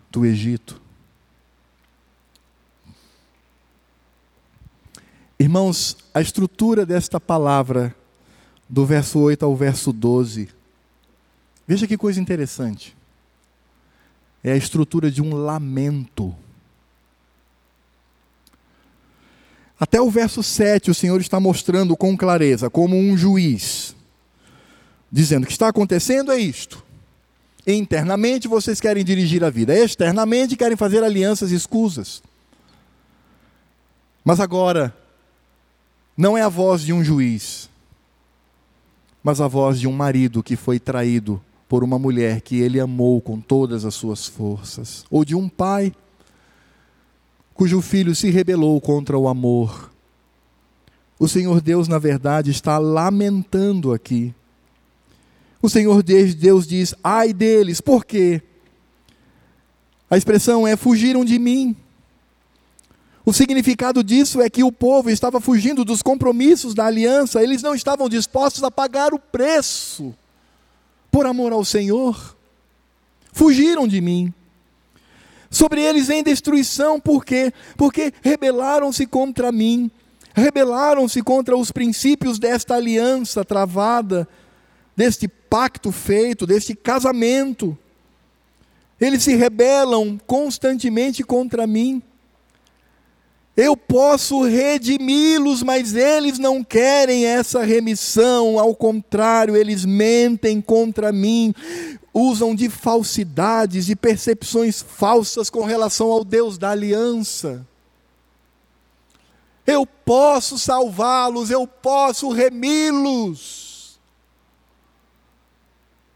do Egito. Irmãos, a estrutura desta palavra, do verso 8 ao verso 12, veja que coisa interessante. É a estrutura de um lamento. Até o verso 7, o Senhor está mostrando com clareza, como um juiz, dizendo: o que está acontecendo é isto. Internamente vocês querem dirigir a vida, externamente querem fazer alianças escusas. Mas agora, não é a voz de um juiz, mas a voz de um marido que foi traído por uma mulher que ele amou com todas as suas forças, ou de um pai cujo filho se rebelou contra o amor. O Senhor Deus, na verdade, está lamentando aqui. O Senhor Deus diz: ai deles, por quê? A expressão é: fugiram de mim. O significado disso é que o povo estava fugindo dos compromissos da aliança, eles não estavam dispostos a pagar o preço por amor ao Senhor. Fugiram de mim. Sobre eles vem destruição, por quê? Porque rebelaram-se contra mim, rebelaram-se contra os princípios desta aliança travada, deste pacto feito, deste casamento. Eles se rebelam constantemente contra mim. Eu posso redimi-los, mas eles não querem essa remissão, ao contrário, eles mentem contra mim usam de falsidades e percepções falsas com relação ao Deus da aliança. Eu posso salvá-los, eu posso remi-los.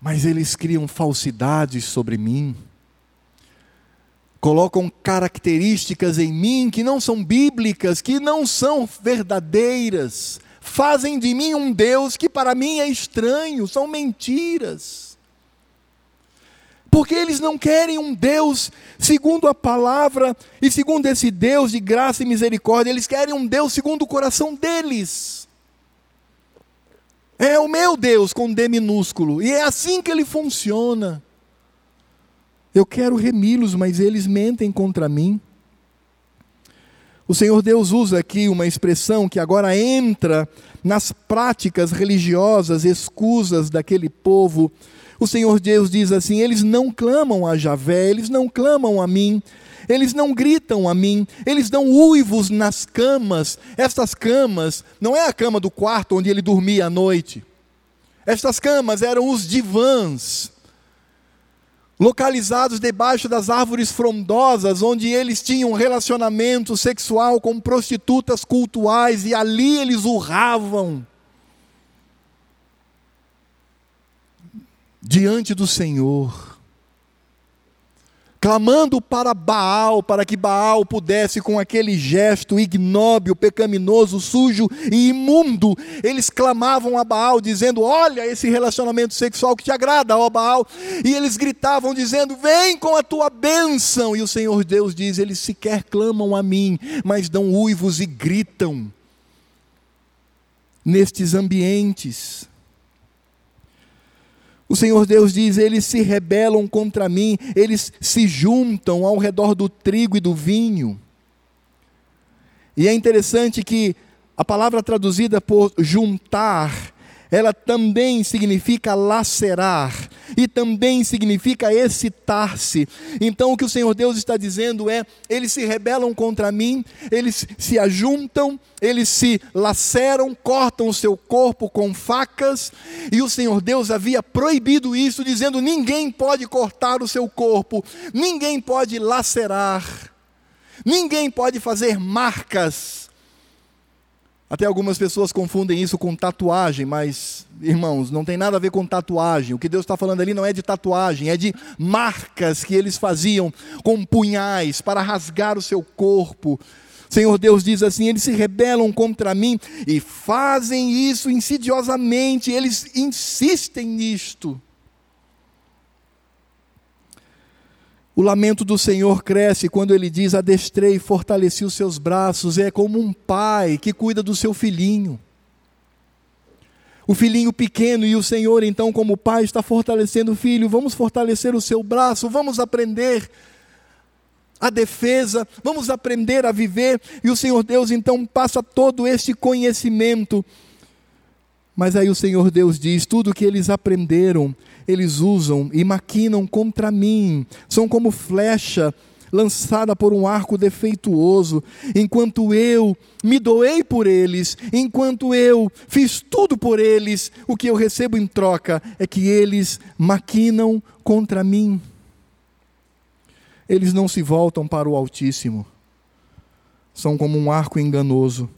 Mas eles criam falsidades sobre mim. Colocam características em mim que não são bíblicas, que não são verdadeiras. Fazem de mim um Deus que para mim é estranho, são mentiras porque eles não querem um Deus segundo a palavra e segundo esse Deus de graça e misericórdia, eles querem um Deus segundo o coração deles. É o meu Deus com D minúsculo, e é assim que ele funciona. Eu quero remi-los, mas eles mentem contra mim. O Senhor Deus usa aqui uma expressão que agora entra nas práticas religiosas escusas daquele povo o Senhor Deus diz assim: eles não clamam a Javé, eles não clamam a mim, eles não gritam a mim, eles dão uivos nas camas. Estas camas não é a cama do quarto onde ele dormia à noite. Estas camas eram os divãs, localizados debaixo das árvores frondosas, onde eles tinham relacionamento sexual com prostitutas cultuais e ali eles urravam. Diante do Senhor clamando para Baal, para que Baal pudesse, com aquele gesto ignóbil, pecaminoso, sujo e imundo, eles clamavam a Baal, dizendo: Olha esse relacionamento sexual que te agrada, ó Baal. E eles gritavam, dizendo: Vem com a tua bênção. E o Senhor Deus diz: Eles sequer clamam a mim, mas dão uivos e gritam. Nestes ambientes, o Senhor Deus diz: eles se rebelam contra mim, eles se juntam ao redor do trigo e do vinho. E é interessante que a palavra traduzida por juntar ela também significa lacerar e também significa excitar-se. Então o que o Senhor Deus está dizendo é: eles se rebelam contra mim, eles se ajuntam, eles se laceram, cortam o seu corpo com facas, e o Senhor Deus havia proibido isso, dizendo: ninguém pode cortar o seu corpo, ninguém pode lacerar, ninguém pode fazer marcas até algumas pessoas confundem isso com tatuagem, mas, irmãos, não tem nada a ver com tatuagem. O que Deus está falando ali não é de tatuagem, é de marcas que eles faziam com punhais para rasgar o seu corpo. Senhor Deus diz assim: eles se rebelam contra mim e fazem isso insidiosamente, eles insistem nisto. O lamento do Senhor cresce quando ele diz: Adestrei fortaleci os seus braços. É como um pai que cuida do seu filhinho. O filhinho pequeno e o Senhor, então, como pai, está fortalecendo o filho. Vamos fortalecer o seu braço, vamos aprender a defesa, vamos aprender a viver. E o Senhor Deus, então, passa todo este conhecimento. Mas aí o Senhor Deus diz: tudo que eles aprenderam, eles usam e maquinam contra mim, são como flecha lançada por um arco defeituoso, enquanto eu me doei por eles, enquanto eu fiz tudo por eles, o que eu recebo em troca é que eles maquinam contra mim. Eles não se voltam para o Altíssimo, são como um arco enganoso,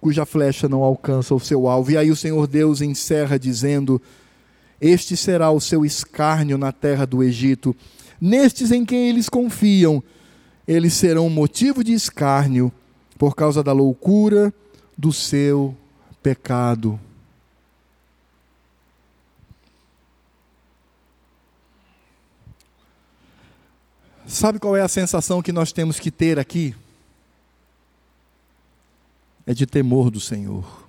cuja flecha não alcança o seu alvo. E aí o Senhor Deus encerra dizendo: este será o seu escárnio na terra do Egito. Nestes em quem eles confiam, eles serão motivo de escárnio por causa da loucura do seu pecado. Sabe qual é a sensação que nós temos que ter aqui? É de temor do Senhor.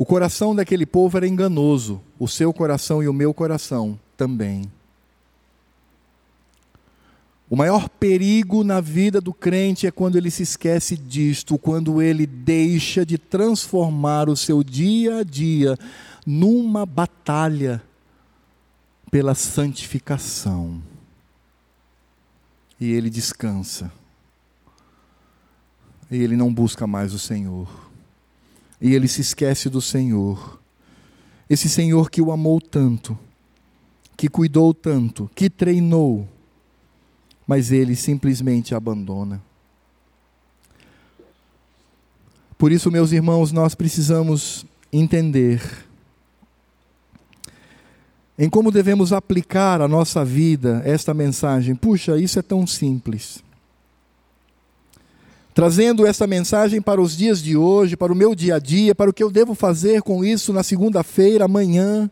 O coração daquele povo era enganoso, o seu coração e o meu coração também. O maior perigo na vida do crente é quando ele se esquece disto, quando ele deixa de transformar o seu dia a dia numa batalha pela santificação. E ele descansa. E ele não busca mais o Senhor e ele se esquece do Senhor. Esse Senhor que o amou tanto, que cuidou tanto, que treinou, mas ele simplesmente abandona. Por isso, meus irmãos, nós precisamos entender em como devemos aplicar a nossa vida esta mensagem. Puxa, isso é tão simples trazendo essa mensagem para os dias de hoje, para o meu dia a dia, para o que eu devo fazer com isso na segunda-feira, amanhã.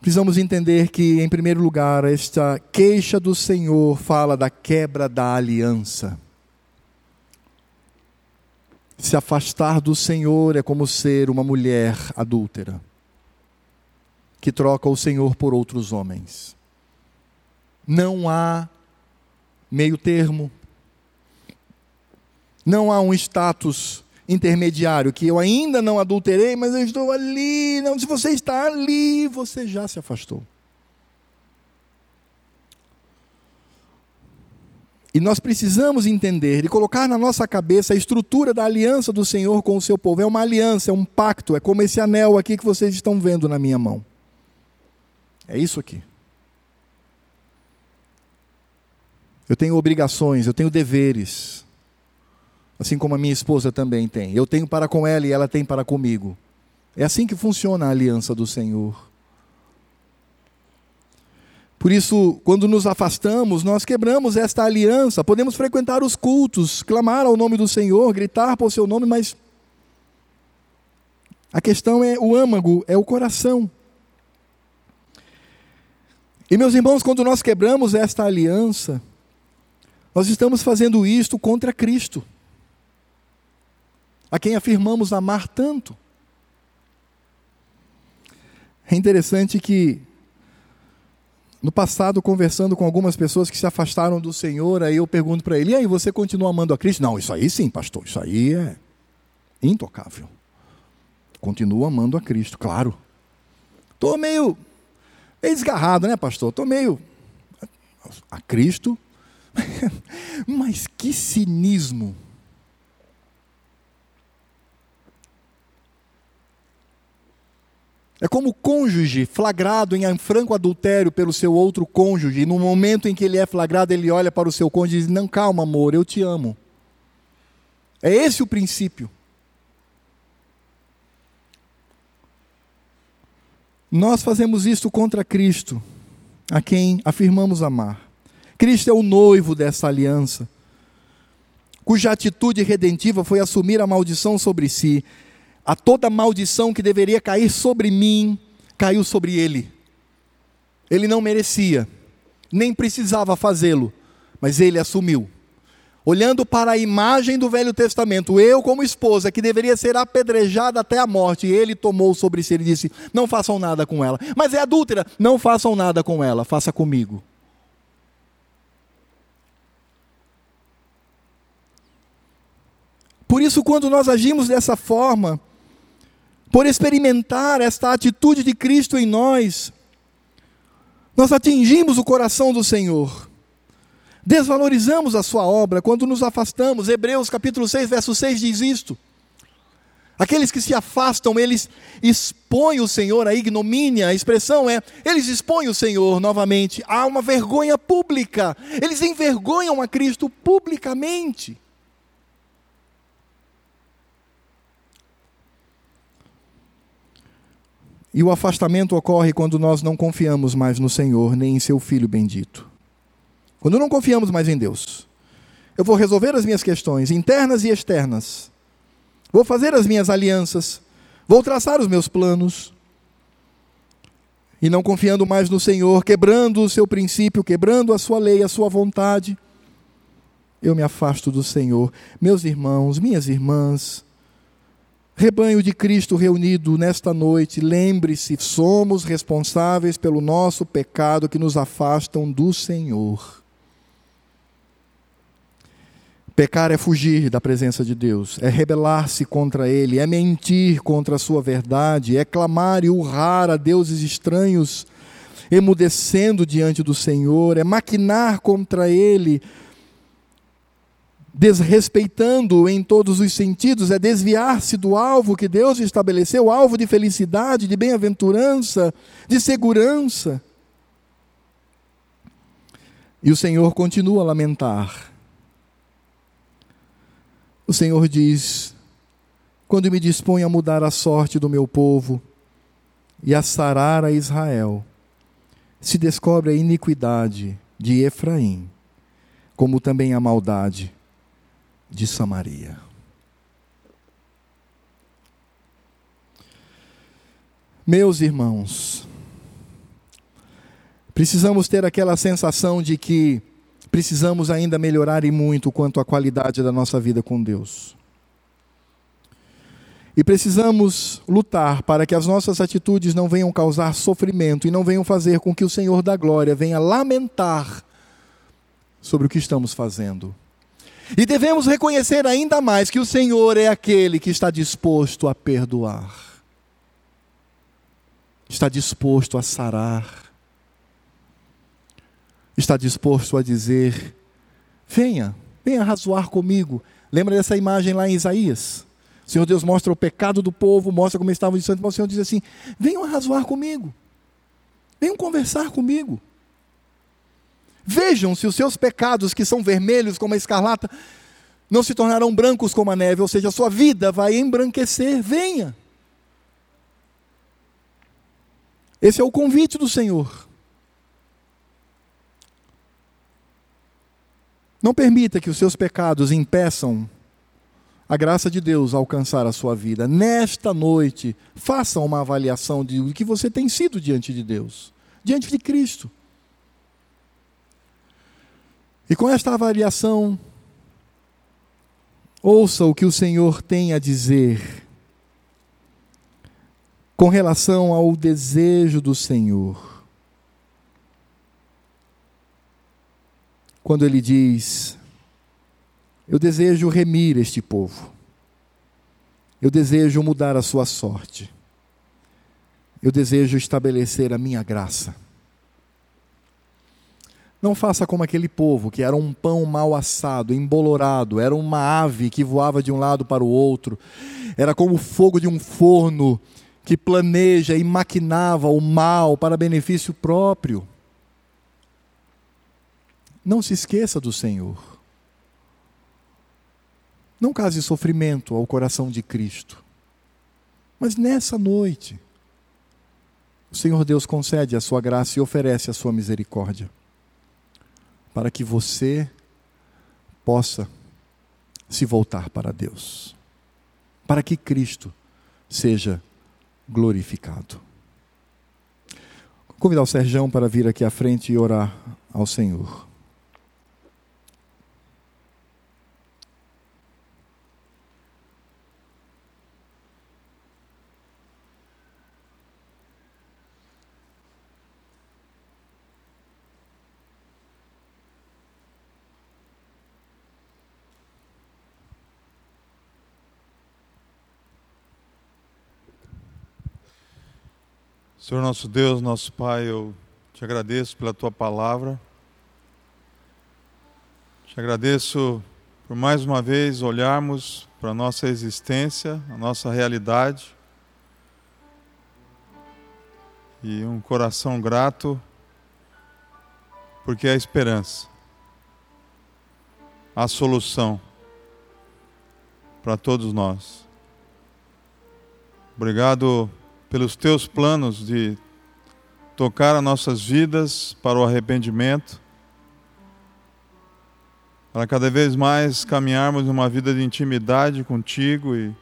Precisamos entender que, em primeiro lugar, esta queixa do Senhor fala da quebra da aliança. Se afastar do Senhor é como ser uma mulher adúltera, que troca o Senhor por outros homens. Não há meio termo, não há um status intermediário que eu ainda não adulterei, mas eu estou ali. Não, se você está ali, você já se afastou. E nós precisamos entender e colocar na nossa cabeça a estrutura da aliança do Senhor com o seu povo. É uma aliança, é um pacto, é como esse anel aqui que vocês estão vendo na minha mão. É isso aqui. Eu tenho obrigações, eu tenho deveres. Assim como a minha esposa também tem. Eu tenho para com ela e ela tem para comigo. É assim que funciona a aliança do Senhor. Por isso, quando nos afastamos, nós quebramos esta aliança. Podemos frequentar os cultos, clamar ao nome do Senhor, gritar por seu nome, mas a questão é o âmago, é o coração. E meus irmãos, quando nós quebramos esta aliança, nós estamos fazendo isto contra Cristo, a quem afirmamos amar tanto. É interessante que no passado, conversando com algumas pessoas que se afastaram do Senhor, aí eu pergunto para ele: e aí, você continua amando a Cristo? Não, isso aí sim, pastor, isso aí é intocável. Continuo amando a Cristo, claro. Estou meio, meio desgarrado, né, pastor? Estou meio. A Cristo. Mas que cinismo. É como o cônjuge flagrado em franco adultério pelo seu outro cônjuge, e no momento em que ele é flagrado, ele olha para o seu cônjuge e diz: Não, calma, amor, eu te amo. É esse o princípio. Nós fazemos isto contra Cristo, a quem afirmamos amar. Cristo é o noivo dessa aliança, cuja atitude redentiva foi assumir a maldição sobre si a toda maldição que deveria cair sobre mim, caiu sobre ele. Ele não merecia, nem precisava fazê-lo, mas ele assumiu. Olhando para a imagem do Velho Testamento, eu, como esposa, que deveria ser apedrejada até a morte, ele tomou sobre si e disse: Não façam nada com ela. Mas é adúltera, não façam nada com ela, faça comigo. Por isso, quando nós agimos dessa forma, por experimentar esta atitude de Cristo em nós, nós atingimos o coração do Senhor. Desvalorizamos a sua obra quando nos afastamos. Hebreus capítulo 6, verso 6 diz isto. Aqueles que se afastam, eles expõem o Senhor, a ignomínia, a expressão é, eles expõem o Senhor novamente. Há uma vergonha pública. Eles envergonham a Cristo publicamente. E o afastamento ocorre quando nós não confiamos mais no Senhor, nem em seu Filho bendito. Quando não confiamos mais em Deus. Eu vou resolver as minhas questões internas e externas. Vou fazer as minhas alianças. Vou traçar os meus planos. E não confiando mais no Senhor, quebrando o seu princípio, quebrando a sua lei, a sua vontade, eu me afasto do Senhor. Meus irmãos, minhas irmãs, Rebanho de Cristo reunido nesta noite, lembre-se, somos responsáveis pelo nosso pecado que nos afastam do Senhor. Pecar é fugir da presença de Deus, é rebelar-se contra Ele, é mentir contra a Sua verdade, é clamar e urrar a deuses estranhos, emudecendo diante do Senhor, é maquinar contra Ele, desrespeitando em todos os sentidos, é desviar-se do alvo que Deus estabeleceu alvo de felicidade, de bem-aventurança, de segurança. E o Senhor continua a lamentar. O Senhor diz: Quando me disponho a mudar a sorte do meu povo e a sarar a Israel, se descobre a iniquidade de Efraim, como também a maldade de Samaria. Meus irmãos, precisamos ter aquela sensação de que precisamos ainda melhorar e muito quanto à qualidade da nossa vida com Deus. E precisamos lutar para que as nossas atitudes não venham causar sofrimento e não venham fazer com que o Senhor da glória venha lamentar sobre o que estamos fazendo. E devemos reconhecer ainda mais que o Senhor é aquele que está disposto a perdoar, está disposto a sarar, está disposto a dizer: venha, venha razoar comigo. Lembra dessa imagem lá em Isaías? O Senhor Deus mostra o pecado do povo, mostra como estavam distantes, mas o Senhor diz assim: venham razoar comigo, venham conversar comigo. Vejam se os seus pecados, que são vermelhos como a escarlata, não se tornarão brancos como a neve, ou seja, a sua vida vai embranquecer. Venha. Esse é o convite do Senhor. Não permita que os seus pecados impeçam a graça de Deus alcançar a sua vida. Nesta noite, faça uma avaliação de o que você tem sido diante de Deus, diante de Cristo. E com esta avaliação, ouça o que o Senhor tem a dizer com relação ao desejo do Senhor. Quando ele diz: Eu desejo remir este povo, eu desejo mudar a sua sorte, eu desejo estabelecer a minha graça. Não faça como aquele povo que era um pão mal assado, embolorado, era uma ave que voava de um lado para o outro, era como o fogo de um forno que planeja e maquinava o mal para benefício próprio. Não se esqueça do Senhor. Não cause sofrimento ao coração de Cristo. Mas nessa noite, o Senhor Deus concede a sua graça e oferece a sua misericórdia para que você possa se voltar para Deus, para que Cristo seja glorificado. Vou convidar o Serjão para vir aqui à frente e orar ao Senhor. Senhor nosso Deus, nosso Pai, eu te agradeço pela tua palavra. Te agradeço por mais uma vez olharmos para a nossa existência, a nossa realidade. E um coração grato, porque é a esperança, a solução para todos nós. Obrigado pelos teus planos de tocar as nossas vidas para o arrependimento, para cada vez mais caminharmos numa vida de intimidade contigo e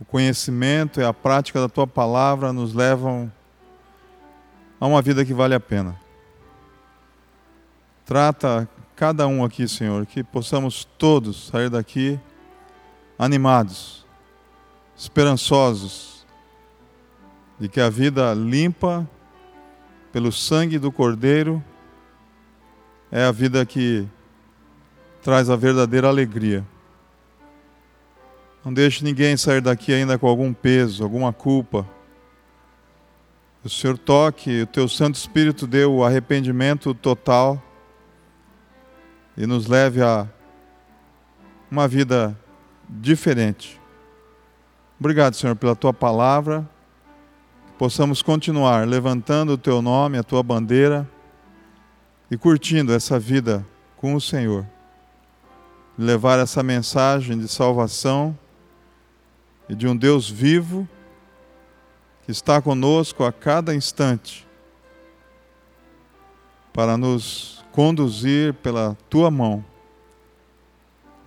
o conhecimento e a prática da tua palavra nos levam a uma vida que vale a pena. Trata cada um aqui, Senhor, que possamos todos sair daqui animados, esperançosos, de que a vida limpa pelo sangue do Cordeiro é a vida que traz a verdadeira alegria. Não deixe ninguém sair daqui ainda com algum peso, alguma culpa. O Senhor toque, o teu Santo Espírito dê o arrependimento total e nos leve a uma vida diferente. Obrigado, Senhor, pela tua palavra possamos continuar levantando o teu nome, a tua bandeira e curtindo essa vida com o Senhor. Levar essa mensagem de salvação e de um Deus vivo que está conosco a cada instante para nos conduzir pela tua mão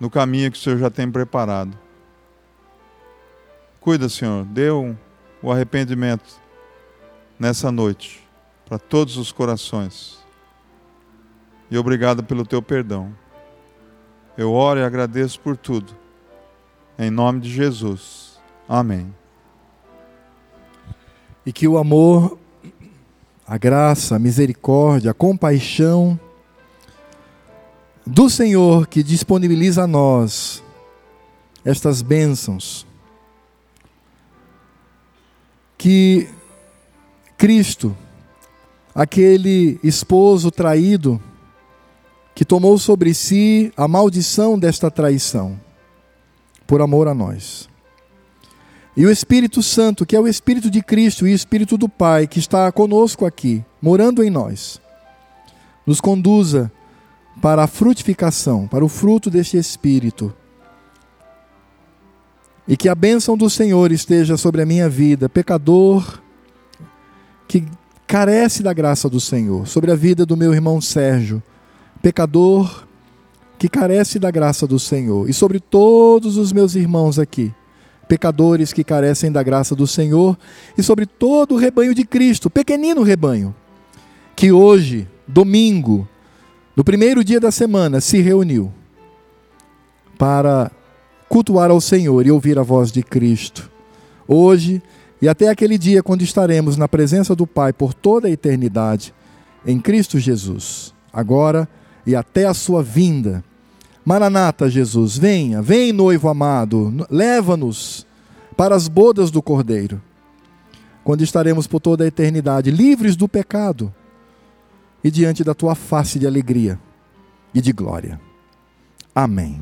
no caminho que o Senhor já tem preparado. Cuida, Senhor, dê um o arrependimento nessa noite para todos os corações. E obrigado pelo teu perdão. Eu oro e agradeço por tudo. Em nome de Jesus. Amém. E que o amor, a graça, a misericórdia, a compaixão do Senhor que disponibiliza a nós estas bênçãos que Cristo, aquele esposo traído, que tomou sobre si a maldição desta traição, por amor a nós. E o Espírito Santo, que é o Espírito de Cristo e o Espírito do Pai, que está conosco aqui, morando em nós, nos conduza para a frutificação, para o fruto deste Espírito. E que a bênção do Senhor esteja sobre a minha vida, pecador, que carece da graça do Senhor, sobre a vida do meu irmão Sérgio, pecador, que carece da graça do Senhor, e sobre todos os meus irmãos aqui, pecadores que carecem da graça do Senhor, e sobre todo o rebanho de Cristo, pequenino rebanho, que hoje, domingo, no primeiro dia da semana, se reuniu para cultuar ao Senhor e ouvir a voz de Cristo. Hoje e até aquele dia quando estaremos na presença do Pai por toda a eternidade, em Cristo Jesus, agora e até a sua vinda. Maranata, Jesus, venha, vem, noivo amado, leva-nos para as bodas do Cordeiro, quando estaremos por toda a eternidade livres do pecado e diante da tua face de alegria e de glória. Amém.